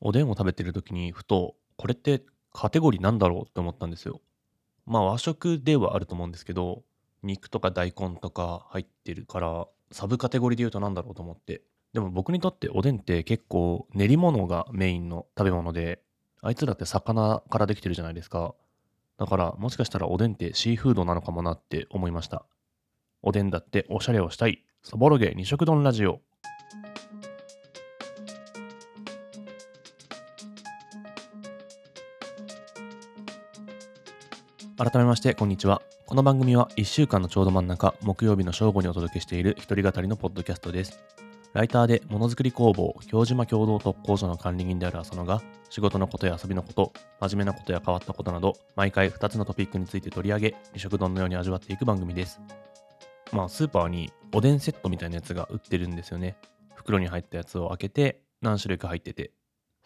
おでんを食べてる時にふと、これってカテゴリーなんだろうって思ったんですよ。まあ和食ではあると思うんですけど、肉とか大根とか入ってるから、サブカテゴリーで言うとなんだろうと思って。でも僕にとっておでんって結構練り物がメインの食べ物で、あいつらって魚からできてるじゃないですか。だからもしかしたらおでんってシーフードなのかもなって思いました。おでんだっておしゃれをしたい。そぼろげ二色丼ラジオ。改めまして、こんにちは。この番組は1週間のちょうど真ん中、木曜日の正午にお届けしている一人語りのポッドキャストです。ライターでものづくり工房、京島共同特工所の管理人である浅野が、仕事のことや遊びのこと、真面目なことや変わったことなど、毎回2つのトピックについて取り上げ、二食丼のように味わっていく番組です。まあ、スーパーにおでんセットみたいなやつが売ってるんですよね。袋に入ったやつを開けて、何種類か入ってて、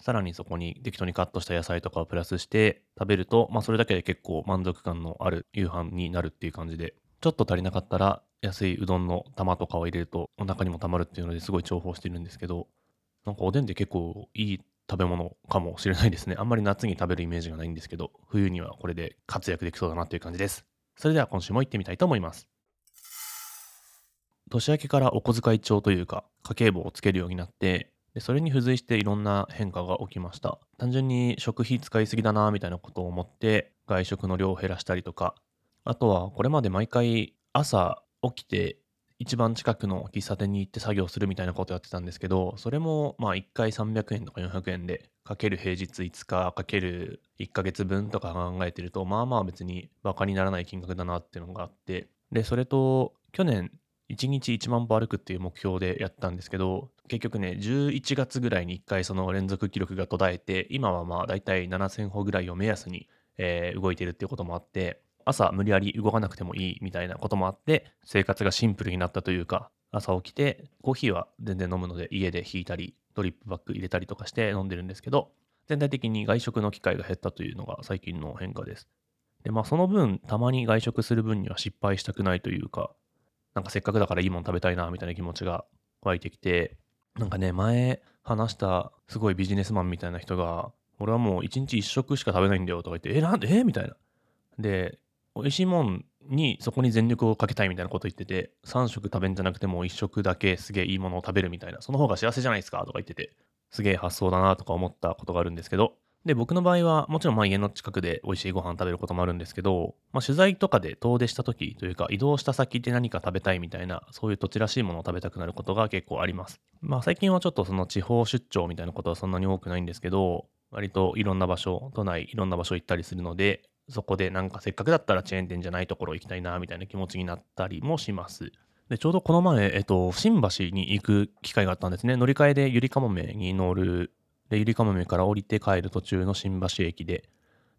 さらにそこに適当にカットした野菜とかをプラスして食べると、まあそれだけで結構満足感のある夕飯になるっていう感じで、ちょっと足りなかったら安いうどんの玉とかを入れるとお腹にもたまるっていうのですごい重宝してるんですけど、なんかおでんって結構いい食べ物かもしれないですね。あんまり夏に食べるイメージがないんですけど、冬にはこれで活躍できそうだなっていう感じです。それでは今週も行ってみたいと思います。年明けからお小遣い帳というか家計簿をつけるようになってでそれに付随していろんな変化が起きました。単純に食費使いすぎだなみたいなことを思って外食の量を減らしたりとか、あとはこれまで毎回朝起きて一番近くの喫茶店に行って作業するみたいなことやってたんですけど、それもまあ1回300円とか400円で、かける平日5日、かける1ヶ月分とか考えてると、まあまあ別にバカにならない金額だなっていうのがあって、で、それと去年1日1万歩歩くっていう目標でやったんですけど、結局ね、11月ぐらいに1回その連続記録が途絶えて、今はまあ大体7000歩ぐらいを目安に、えー、動いてるっていうこともあって、朝無理やり動かなくてもいいみたいなこともあって、生活がシンプルになったというか、朝起きて、コーヒーは全然飲むので家で引いたり、ドリップバッグ入れたりとかして飲んでるんですけど、全体的に外食の機会が減ったというのが最近の変化です。で、まあその分、たまに外食する分には失敗したくないというか、なんかせっかくだからいいもの食べたいな、みたいな気持ちが湧いてきて、なんかね、前話したすごいビジネスマンみたいな人が、俺はもう一日一食しか食べないんだよとか言って、え、なんで？え？みたいな。で、美味しいもんにそこに全力をかけたいみたいなこと言ってて、3食食べんじゃなくても1食だけすげえいいものを食べるみたいな、その方が幸せじゃないですかとか言ってて、すげえ発想だなとか思ったことがあるんですけど、で、僕の場合は、もちろんまあ家の近くで美味しいご飯食べることもあるんですけど、まあ取材とかで遠出した時というか移動した先で何か食べたいみたいな、そういう土地らしいものを食べたくなることが結構あります。まあ最近はちょっとその地方出張みたいなことはそんなに多くないんですけど、割といろんな場所、都内いろんな場所行ったりするので、そこでなんかせっかくだったらチェーン店じゃないところ行きたいなみたいな気持ちになったりもします。で、ちょうどこの前、えっと、新橋に行く機会があったんですね。乗り換えでゆりかもめに乗るで、ゆりかもめから降りて帰る途中の新橋駅で、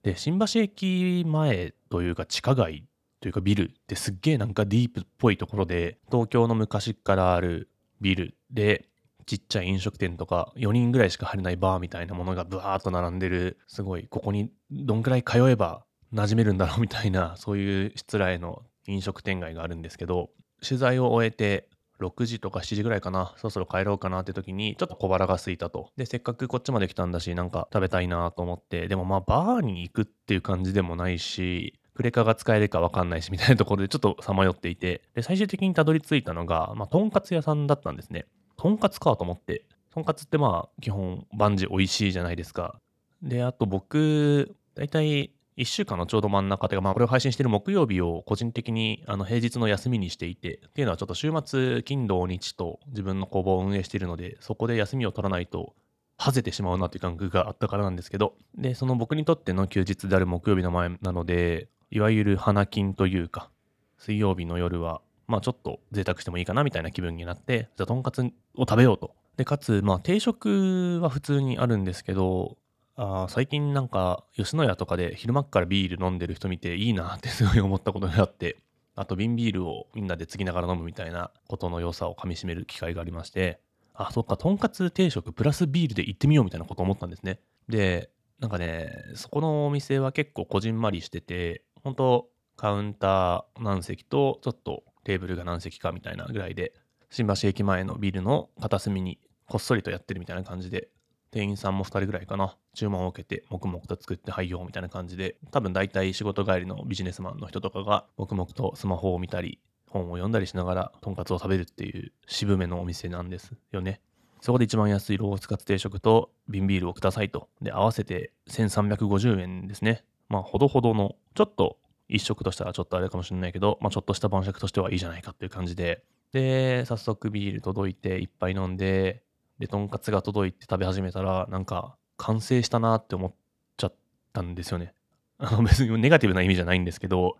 で、新橋駅前というか地下街というかビルってすっげえなんかディープっぽいところで、東京の昔からあるビルで、ちっちゃい飲食店とか4人ぐらいしか入れないバーみたいなものがブワーっと並んでる、すごい、ここにどんくらい通えば馴染めるんだろうみたいな、そういう失礼の飲食店街があるんですけど、取材を終えて6時とか7時ぐらいかな、そろそろ帰ろうかなって時に、ちょっと小腹が空いたと。で、せっかくこっちまで来たんだし、なんか食べたいなと思って、でもまあバーに行くっていう感じでもないし、クレカが使えるかわかんないしみたいなところでちょっとさまよっていて、で、最終的にたどり着いたのが、まあ、とんかつ屋さんだったんですね。とんかつかと思って、とんかつってまあ、基本、万事美味しいじゃないですか。で、あと僕、大体1週間のちょうど真ん中というか、まあ、これを配信している木曜日を個人的にあの平日の休みにしていて、っていうのはちょっと週末、金土日と自分の工房を運営しているので、そこで休みを取らないと、はぜてしまうなという感覚があったからなんですけど、で、その僕にとっての休日である木曜日の前なので、いわゆる花金というか、水曜日の夜は、まあちょっと贅沢してもいいかなみたいな気分になって、じゃあとんかつを食べようと。で、かつ、まあ定食は普通にあるんですけど、あ最近なんか吉野家とかで昼間っからビール飲んでる人見ていいなって すごい思ったことがあってあと瓶ビールをみんなで継ぎながら飲むみたいなことの良さをかみしめる機会がありましてあそっかとんかつ定食プラスビールで行ってみようみたいなこと思ったんですね。でなんかねそこのお店は結構こじんまりしてて本当カウンター何席とちょっとテーブルが何席かみたいなぐらいで新橋駅前のビルの片隅にこっそりとやってるみたいな感じで店員さんも2人ぐらいかな。注文を受けて黙々と作ってはいよみたいな感じで多分大体仕事帰りのビジネスマンの人とかが黙々とスマホを見たり本を読んだりしながらとんかつを食べるっていう渋めのお店なんですよね。そこで一番安いロースカツ定食と瓶ビールをくださいと。で合わせて1350円ですね。まあほどほどのちょっと一食としたらちょっとあれかもしれないけど、まあ、ちょっとした晩酌としてはいいじゃないかっていう感じで。で早速ビール届いていっぱい飲んででとんかつが届いて食べ始めたらなんか完成したなって思っちゃったんですよね。あの別にネガティブな意味じゃないんですけど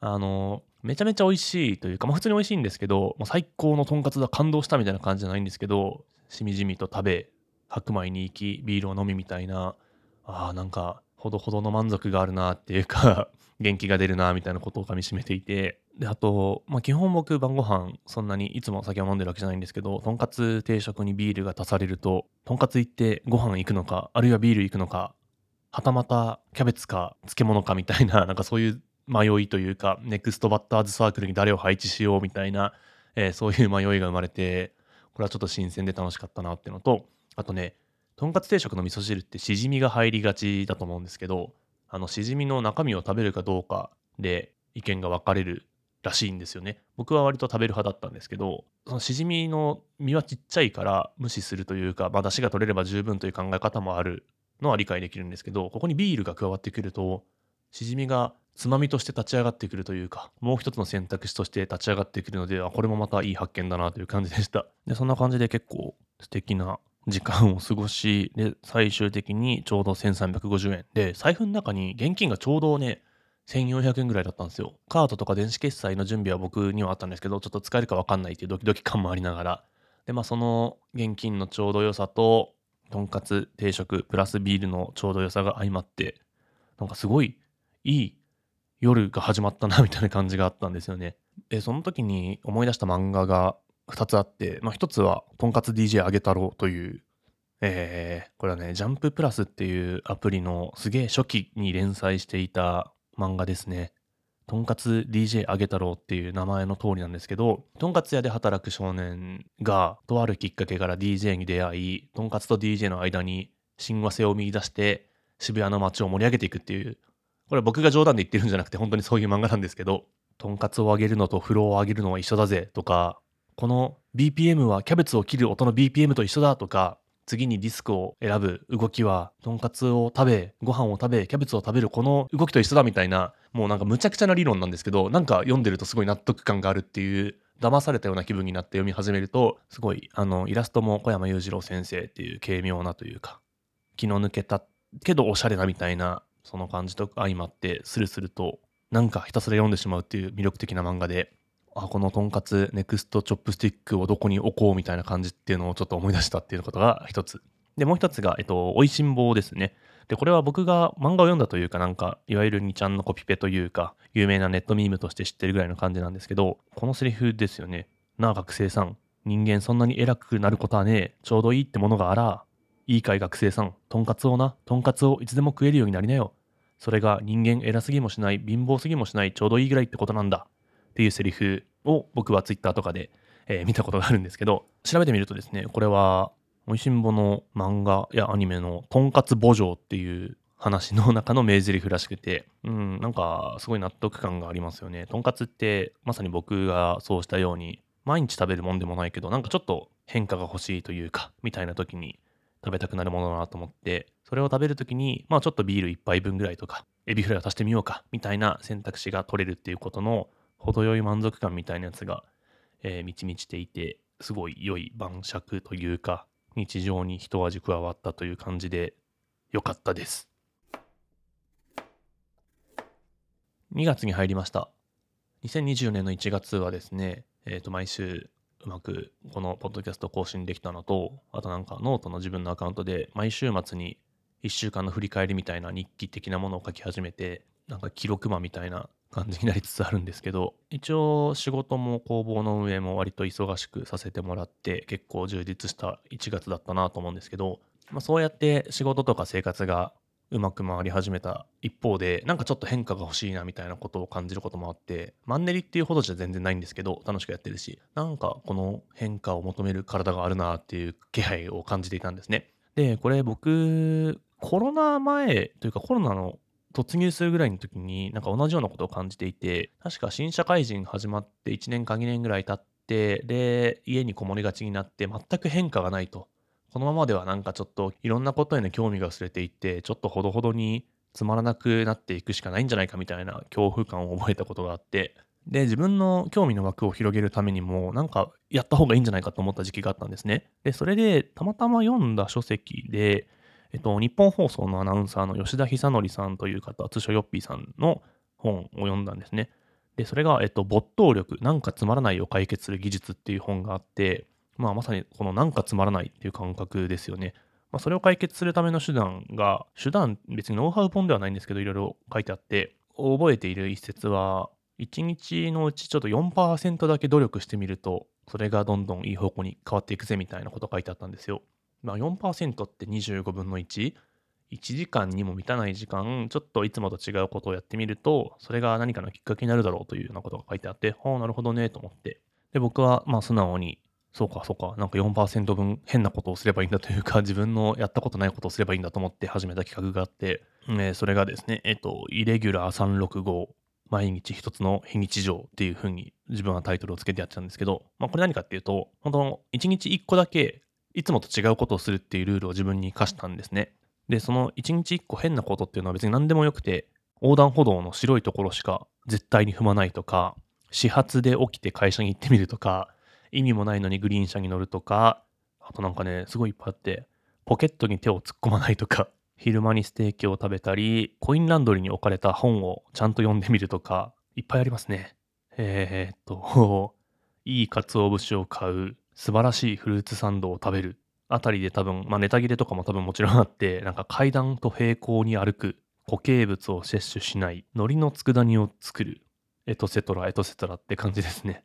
あのめちゃめちゃ美味しいというか、まあ、普通に美味しいんですけどもう最高のとんかつだ感動したみたいな感じじゃないんですけどしみじみと食べ白米に行きビールを飲みみたいなあーなんかほどほどの満足があるなっていうか 元気が出るなみたいなことをかみしめていてであと、まあ、基本僕晩ご飯そんなにいつも酒を飲んでるわけじゃないんですけどとんかつ定食にビールが足されるととんかつ行ってご飯行くのかあるいはビール行くのかはたまたキャベツか漬物かみたいな なんかそういう迷いというかネクストバッターズサークルに誰を配置しようみたいな、えーそういう迷いが生まれてこれはちょっと新鮮で楽しかったなっていうのとあとねとんかつ定食の味噌汁ってしじみが入りがちだと思うんですけどあのしじみの中身を食べるかどうかで意見が分かれるらしいんですよね。僕は割と食べる派だったんですけどそのしじみの身はちっちゃいから無視するというか、まあ、出汁が取れれば十分という考え方もあるのは理解できるんですけどここにビールが加わってくるとしじみがつまみとして立ち上がってくるというかもう一つの選択肢として立ち上がってくるのであこれもまたいい発見だなという感じでした。でそんな感じで結構素敵な時間を過ごしで最終的にちょうど1350円。で財布の中に現金がちょうどね1400円ぐらいだったんですよカードとか電子決済の準備は僕にはあったんですけどちょっと使えるか分かんないっていうドキドキ感もありながらでまあその現金のちょうど良さととんかつ定食プラスビールのちょうど良さが相まってなんかすごいいい夜が始まったなみたいな感じがあったんですよね。でその時に思い出した漫画が2つあって、まあ、1つは「とんかつ DJ あげ太郎」という、えーこれはねジャンププラスっていうアプリのすげえ初期に連載していた漫画ですね。とんかつ DJ あげ太郎っていう名前の通りなんですけど、とんかつ屋で働く少年が、とあるきっかけから DJ に出会い、とんかつと DJ の間に親和性を見出して、渋谷の街を盛り上げていくっていう、これ僕が冗談で言ってるんじゃなくて、本当にそういう漫画なんですけど、とんかつをあげるのと風呂を上げるのは一緒だぜとか、この BPM はキャベツを切る音の BPM と一緒だとか、次にディスクを選ぶ動きは、とんかつを食べ、ご飯を食べ、キャベツを食べるこの動きと一緒だみたいな、もうなんかむちゃくちゃな理論なんですけど、なんか読んでるとすごい納得感があるっていう、騙されたような気分になって読み始めると、すごい、あの、イラストも小山裕次郎先生っていう軽妙なというか、気の抜けたけどおしゃれなみたいな、その感じと相まって、スルスルと、なんかひたすら読んでしまうっていう魅力的な漫画で、あこのとんかつ next chopstick をどこに置こうみたいな感じっていうのをちょっと思い出したっていうことが一つ。で、もう一つが、えっと、美味しんぼですね。で、これは僕が漫画を読んだというか、なんか、いわゆる2ちゃんのコピペというか、有名なネットミームとして知ってるぐらいの感じなんですけど、このセリフですよね。なあ、学生さん。人間そんなに偉くなることはねえ。ちょうどいいってものがあら。いいかい学生さん。とんかつをな。とんかつをいつでも食えるようになりなよ。それが人間偉すぎもしない、貧乏すぎもしない、ちょうどいいぐらいってことなんだ。っていうセリフを僕はツイッターとかで、えー見たことがあるんですけど、調べてみるとですね、これは、おいしんぼの漫画やアニメのとんかつ墓場っていう話の中の名台詞らしくて、うん、なんかすごい納得感がありますよね。とんかつってまさに僕がそうしたように、毎日食べるもんでもないけど、なんかちょっと変化が欲しいというか、みたいな時に食べたくなるものだなと思って、それを食べる時に、まあちょっとビール一杯分ぐらいとか、エビフライを足してみようか、みたいな選択肢が取れるっていうことの程よい満足感みたいなやつが、えー満ち満ちていて、すごい良い晩酌というか、日常に一味加わったという感じで、良かったです。2月に入りました。2024年の1月はですね、えっ、と、毎週うまくこのポッドキャスト更新できたのと、あとなんかノートの自分のアカウントで毎週末に1週間の振り返りみたいな日記的なものを書き始めて、なんか記録魔みたいな感じになりつつあるんですけど、一応仕事も工房の運営も割と忙しくさせてもらって、結構充実した1月だったなと思うんですけど、まあ、そうやって仕事とか生活がうまく回り始めた一方でなんかちょっと変化が欲しいなみたいなことを感じることもあってマンネリっていうほどじゃ全然ないんですけど楽しくやってるしなんかこの変化を求める体があるなっていう気配を感じていたんですね。で、これ僕、コロナ前というかコロナの突入するぐらいの時に、なんか同じようなことを感じていて、確か新社会人始まって1年か2年ぐらい経って、で、家にこもりがちになって全く変化がないと。このままではなんかちょっといろんなことへの興味が薄れていって、ちょっとほどほどにつまらなくなっていくしかないんじゃないかみたいな恐怖感を覚えたことがあって、で、自分の興味の枠を広げるためにも、なんかやった方がいいんじゃないかと思った時期があったんですね。で、それでたまたま読んだ書籍で、えっと、日本放送のアナウンサーの吉田久典さんという方、通称ヨッピーさんの本を読んだんですね。で、それが、えっと、没頭力、なんかつまらないを解決する技術っていう本があって、まあ、まさにこのなんかつまらないっていう感覚ですよね。まあ、それを解決するための手段が、手段、別にノウハウ本ではないんですけど、いろいろ書いてあって、覚えている一節は、1日のうちちょっと4%だけ努力してみると、それがどんどんいい方向に変わっていくぜみたいなこと書いてあったんですよ。まあ、4%って25分の 1?1 時間にも満たない時間、ちょっといつもと違うことをやってみると、それが何かのきっかけになるだろうというようなことが書いてあって、はあ、なるほどね、と思って。で、僕は、まあ、素直に、そうか、そうか、なんか4%分変なことをすればいいんだというか、自分のやったことないことをすればいいんだと思って始めた企画があって、え、それがですね、えっと、イレギュラー365、毎日一つの非日常っていう風に自分はタイトルをつけてやってたんですけど、まあ、これ何かっていうと、本当1日1個だけいつもと違うことをするっていうルールを自分に課したんですね。で、その一日一個変なことっていうのは別に何でもよくて、横断歩道の白いところしか絶対に踏まないとか、始発で起きて会社に行ってみるとか、意味もないのにグリーン車に乗るとか、あとなんかね、すごいいっぱいあって、ポケットに手を突っ込まないとか、昼間にステーキを食べたり、コインランドリーに置かれた本をちゃんと読んでみるとか、いっぱいありますね。えー、っと、いい鰹節を買う、素晴らしいフルーツサンドを食べるあたりで多分、まあ、ネタ切れとかも多分もちろんあって、なんか階段と平行に歩く、固形物を摂取しない、海苔の佃煮を作る、エトセトラ、エトセトラって感じですね。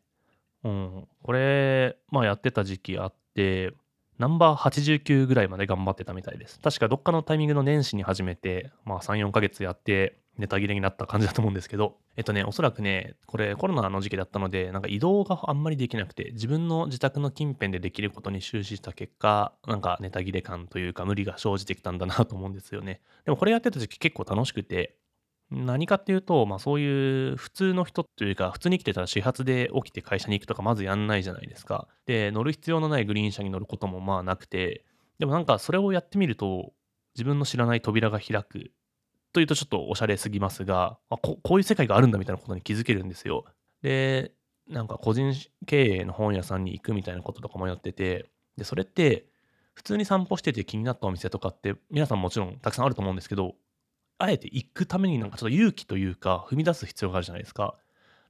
うん。これ、まあやってた時期あって、ナンバー89ぐらいまで頑張ってたみたいです。確かどっかのタイミングの年始に始めて、まあ3、4ヶ月やって、ネタ切れになった感じだと思うんですけど、えっとね、おそらくね、これコロナの時期だったので、なんか移動があんまりできなくて、自分の自宅の近辺でできることに終始した結果、なんかネタ切れ感というか無理が生じてきたんだなと思うんですよね。でもこれやってた時期結構楽しくて、何かっていうと、まあそういう普通の人というか、普通に生きてたら始発で起きて会社に行くとかまずやんないじゃないですか。で、乗る必要のないグリーン車に乗ることもまあなくて、でもなんかそれをやってみると、自分の知らない扉が開くというとちょっとおしゃれすぎますが、あここういう世界があるんだみたいなことに気づけるんですよ。で、なんか個人経営の本屋さんに行くみたいなこととかもやってて、で、それって普通に散歩してて気になったお店とかって皆さんもちろんたくさんあると思うんですけど、あえて行くためになんかちょっと勇気というか踏み出す必要があるじゃないですか。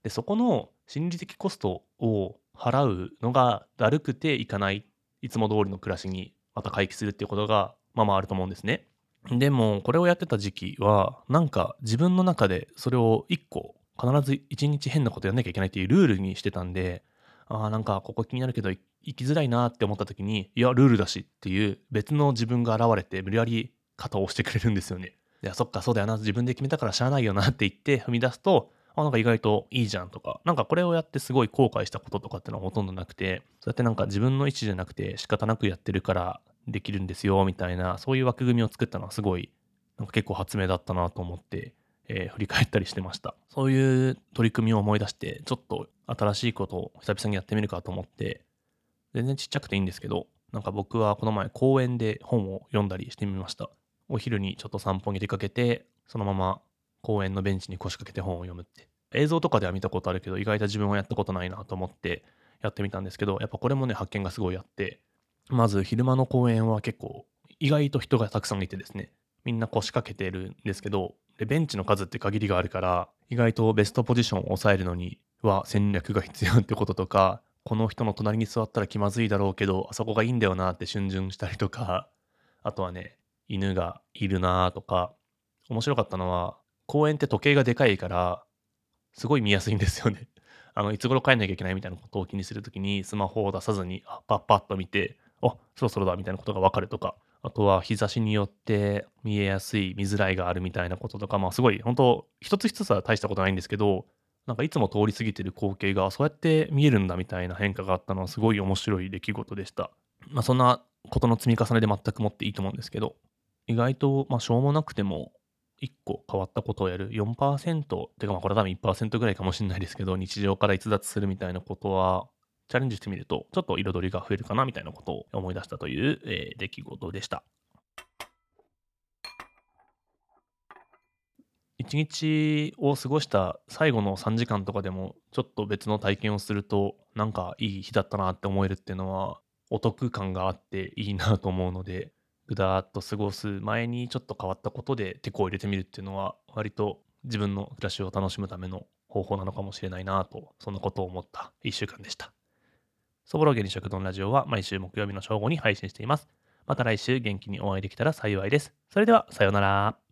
で、そこの心理的コストを払うのがだるくていかない、いつも通りの暮らしにまた回帰するっていうことがまあまああると思うんですね。でも、これをやってた時期は、なんか自分の中でそれを1個、必ず1日変なことやんなきゃいけないっていうルールにしてたんで、ああ、なんかここ気になるけど行きづらいなって思った時に、いや、ルールだしっていう別の自分が現れて無理やり肩を押してくれるんですよね。いや、そっか、そうだよな、自分で決めたからしゃあないよなって言って踏み出すと、あ、なんか意外といいじゃんとか、なんかこれをやってすごい後悔したこととかってのはほとんどなくて、そうやってなんか自分の意思じゃなくて仕方なくやってるからできるんですよみたいな、そういう枠組みを作ったのはすごい、なんか結構発明だったなと思って、えー、振り返ったりしてました。そういう取り組みを思い出して、ちょっと新しいことを久々にやってみるかと思って、全然ちっちゃくていいんですけど、なんか僕はこの前公園で本を読んだりしてみました。お昼にちょっと散歩に出かけて、そのまま公園のベンチに腰掛けて本を読むって。映像とかでは見たことあるけど、意外と自分はやったことないなと思ってやってみたんですけど、やっぱこれもね、発見がすごいあって、まず昼間の公園は結構意外と人がたくさんいてですね、みんな腰掛けてるんですけど、でベンチの数って限りがあるから、意外とベストポジションを抑えるのには戦略が必要ってこととか、この人の隣に座ったら気まずいだろうけど、あそこがいいんだよなって逡巡したりとか、あとはね、犬がいるなとか、面白かったのは、公園って時計がでかいから、すごい見やすいんですよね。あの、いつ頃帰んなきゃいけないみたいなことを気にするときに、スマホを出さずに、あパッパッと見て、あそろそろだみたいなことがわかるとか、あとは日差しによって見えやすい、見づらいがあるみたいなこととか、まあすごい、本当一つ一つは大したことないんですけど、なんかいつも通り過ぎてる光景がそうやって見えるんだみたいな変化があったのはすごい面白い出来事でした。まあそんなことの積み重ねで全くもっていいと思うんですけど、意外と、まあ、しょうもなくても、1個変わったことをやる4%っていうかまあこれは多分1%ぐらいかもしれないですけど日常から逸脱するみたいなことはチャレンジしてみるとちょっと彩りが増えるかなみたいなことを思い出したという、えー、出来事でした一日を過ごした最後の3時間とかでもちょっと別の体験をするとなんかいい日だったなって思えるっていうのはお得感があっていいなと思うのでぐだーっと過ごす前にちょっと変わったことでテコを入れてみるっていうのは割と自分の暮らしを楽しむための方法なのかもしれないなとそんなことを思った1週間でした。そぼろげに食堂ラジオは毎週木曜日の正午に配信しています。また来週元気にお会いできたら幸いです。それではさようなら。